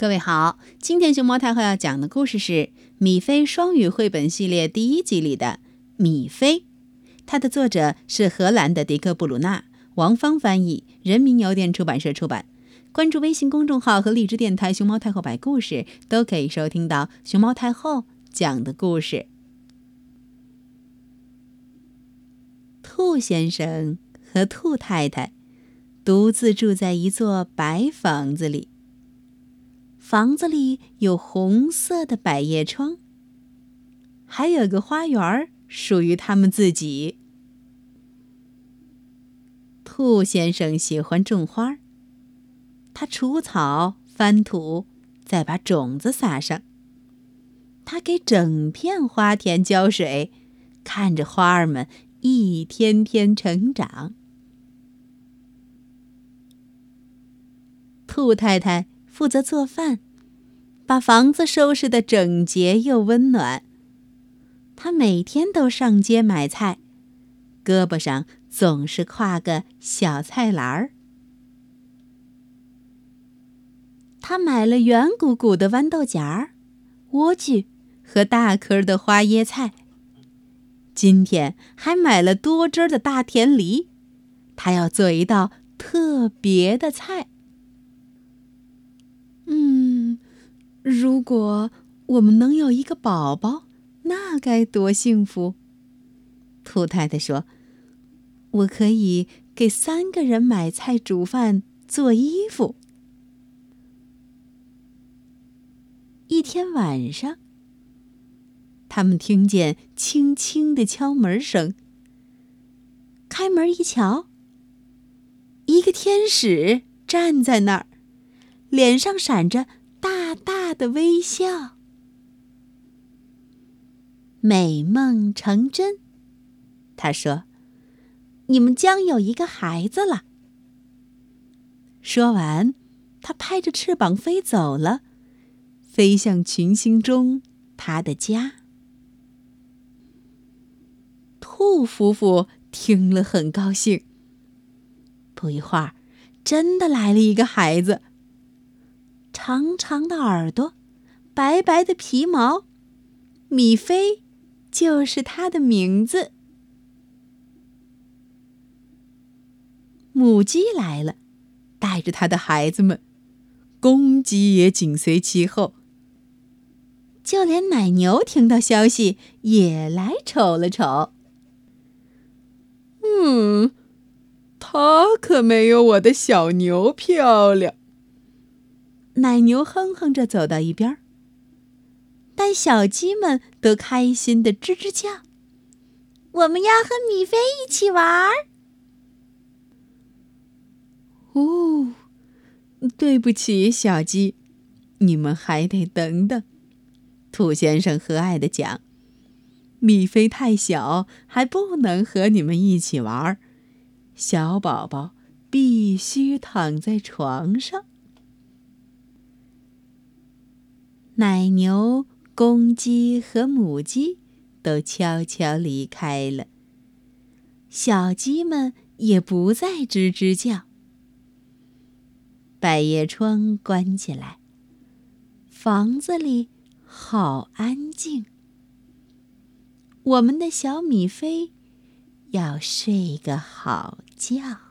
各位好，今天熊猫太后要讲的故事是《米菲双语绘本系列》第一集里的《米菲》，它的作者是荷兰的迪克·布鲁纳，王芳翻译，人民邮电出版社出版。关注微信公众号和荔枝电台“熊猫太后摆故事”，都可以收听到熊猫太后讲的故事。兔先生和兔太太独自住在一座白房子里。房子里有红色的百叶窗，还有个花园属于他们自己。兔先生喜欢种花，他除草、翻土，再把种子撒上。他给整片花田浇水，看着花儿们一天天成长。兔太太。负责做饭，把房子收拾得整洁又温暖。他每天都上街买菜，胳膊上总是挎个小菜篮儿。他买了圆鼓鼓的豌豆荚儿、莴苣和大颗的花椰菜。今天还买了多汁的大甜梨，他要做一道特别的菜。如果我们能有一个宝宝，那该多幸福！兔太太说：“我可以给三个人买菜、煮饭、做衣服。”一天晚上，他们听见轻轻的敲门声。开门一瞧，一个天使站在那儿，脸上闪着。大大他的微笑，美梦成真。他说：“你们将有一个孩子了。”说完，他拍着翅膀飞走了，飞向群星中他的家。兔夫妇听了很高兴。不一会儿，真的来了一个孩子。长长的耳朵，白白的皮毛，米菲就是它的名字。母鸡来了，带着它的孩子们，公鸡也紧随其后。就连奶牛听到消息也来瞅了瞅。嗯，它可没有我的小牛漂亮。奶牛哼哼着走到一边，但小鸡们都开心的吱吱叫：“我们要和米菲一起玩儿。”哦，对不起，小鸡，你们还得等等。兔先生和蔼的讲：“米菲太小，还不能和你们一起玩儿。小宝宝必须躺在床上。”奶牛、公鸡和母鸡都悄悄离开了，小鸡们也不再吱吱叫。百叶窗关起来，房子里好安静。我们的小米菲要睡个好觉。